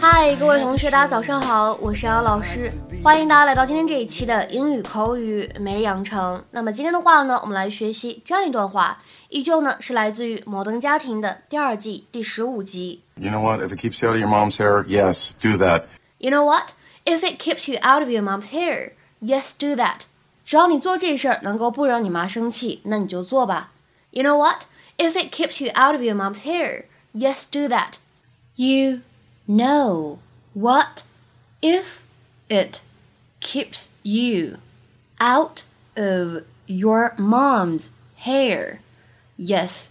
嗨，各位同学，大家早上好，我是姚老师，欢迎大家来到今天这一期的英语口语每日养成。那么今天的话呢，我们来学习这样一段话，依旧呢是来自于《摩登家庭》的第二季第十五集。You know what? If it keeps you out of your mom's hair, yes, do that. You know what? If it keeps you out of your mom's hair, yes, do that. 只要你做这事儿能够不惹你妈生气，那你就做吧。You know what? If it keeps you out of your mom's hair, yes, do that. You know what? If it keeps you out of your mom's hair, yes,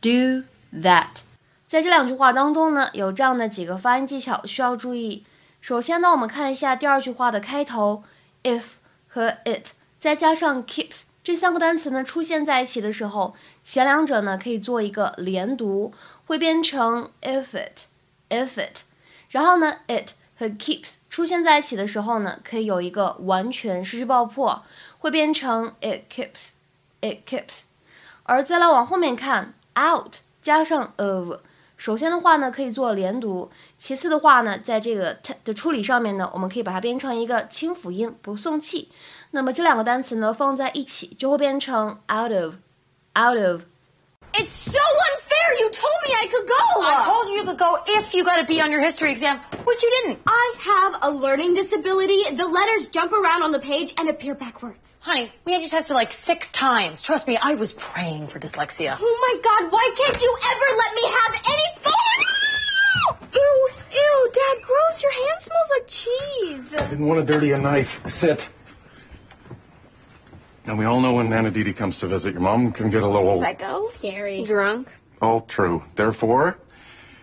do that. 在这两句话当中呢，有这样的几个发音技巧需要注意。 首先呢，我们看一下第二句话的开头，if 和 it 再加上 keeps 这三个单词呢出现在一起的时候，前两者呢可以做一个连读，会变成 if it，if it。然后呢，it 和 keeps 出现在一起的时候呢，可以有一个完全失去爆破，会变成 it keeps，it keeps。而再来往后面看，out 加上 of。首先的话呢，可以做连读；其次的话呢，在这个 t 的处理上面呢，我们可以把它变成一个清辅音，不送气。那么这两个单词呢，放在一起就会变成 out of，out of。It's so unfair. You told me I could go. I told you you could go if you got a B on your history exam, which you didn't. I have a learning disability. The letters jump around on the page and appear backwards. Honey, we had you tested like six times. Trust me, I was praying for dyslexia. Oh my god, why can't you ever let me have any fun? Ew, ew, Dad, gross. Your hand smells like cheese. Didn't want to dirty a knife. Sit. Now, we all know when Nana Didi comes to visit, your mom can get a little. Psycho. Scary. Drunk. All true. Therefore,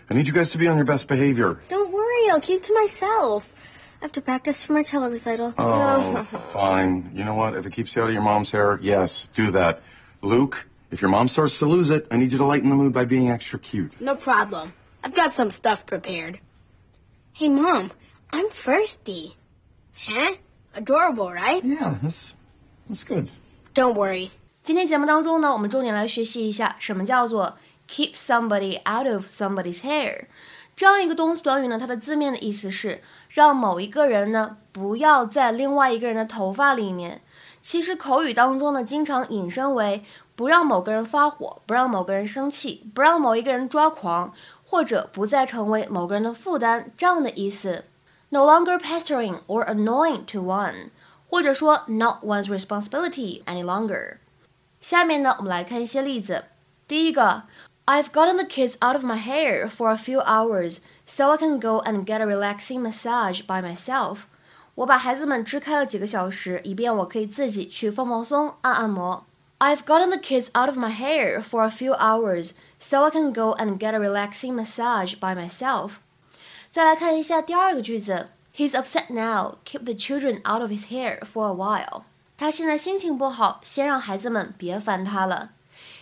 I need you guys to be on your best behavior. Don't worry, I'll keep to myself. I have to practice for my cello recital. Oh, fine. You know what? If it keeps you out of your mom's hair, yes, do that. Luke, if your mom starts to lose it, I need you to lighten the mood by being extra cute. No problem. I've got some stuff prepared. Hey, Mom, I'm thirsty. Huh? Adorable, right? Yeah, that's that's good. Don't worry. 今天节目当中呢，我们重点来学习一下什么叫做 keep somebody out of somebody's hair。这样一个动词短语呢，它的字面的意思是让某一个人呢不要在另外一个人的头发里面。其实口语当中呢，经常引申为不让某个人发火，不让某个人生气，不让某一个人抓狂，或者不再成为某个人的负担这样的意思。No longer pestering or annoying to one，或者说 not one's responsibility any longer。下面呢，我们来看一些例子。第一个，I've gotten the kids out of my hair for a few hours so I can go and get a relaxing massage by myself。我把孩子们支开了几个小时，以便我可以自己去放放松、按按摩。I've gotten the kids out of my hair for a few hours so I can go and get a relaxing massage by myself。再来看一下第二个句子 ，He's upset now. Keep the children out of his hair for a while. 他现在心情不好，先让孩子们别烦他了。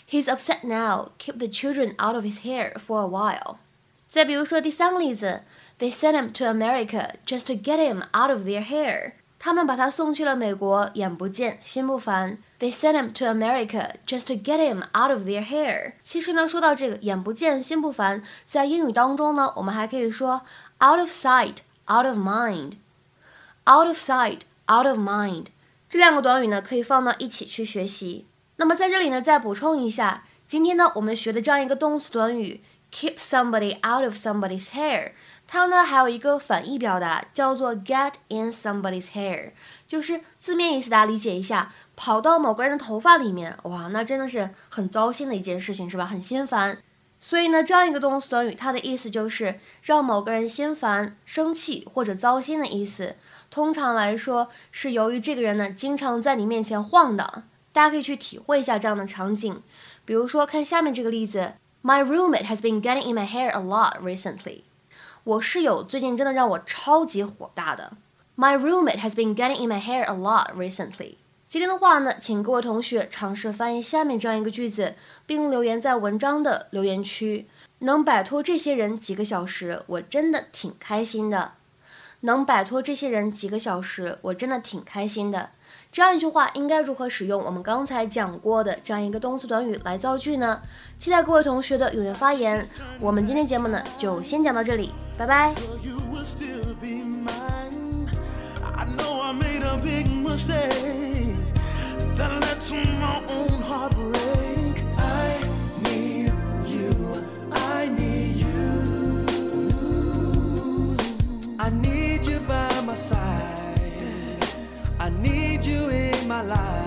He's upset now. Keep the children out of his hair for a while. 再比如说第三个例子，They sent him to America just to get him out of their hair. 他们把他送去了美国，眼不见心不烦。They sent him to America just to get him out of their hair. 其实呢，说到这个眼不见心不烦，在英语当中呢，我们还可以说 out of sight, Out of mind. Out of sight, out of mind. 这两个短语呢，可以放到一起去学习。那么在这里呢，再补充一下，今天呢，我们学的这样一个动词短语，keep somebody out of somebody's hair，它呢还有一个反义表达，叫做 get in somebody's hair，就是字面意思，大家理解一下，跑到某个人的头发里面，哇，那真的是很糟心的一件事情，是吧？很心烦。所以呢，这样一个动词短语，它的意思就是让某个人心烦、生气或者糟心的意思。通常来说，是由于这个人呢经常在你面前晃荡。大家可以去体会一下这样的场景，比如说看下面这个例子：My roommate has been getting in my hair a lot recently。我室友最近真的让我超级火大的。My roommate has been getting in my hair a lot recently。今天的话呢，请各位同学尝试翻译下面这样一个句子，并留言在文章的留言区。能摆脱这些人几个小时，我真的挺开心的。能摆脱这些人几个小时，我真的挺开心的。这样一句话应该如何使用我们刚才讲过的这样一个动词短语来造句呢？期待各位同学的踊跃发言。我们今天节目呢就先讲到这里，拜拜。I know I made a big mistake that led to my own heartbreak. I need you. I need you. I need you by my side. I need you in my life.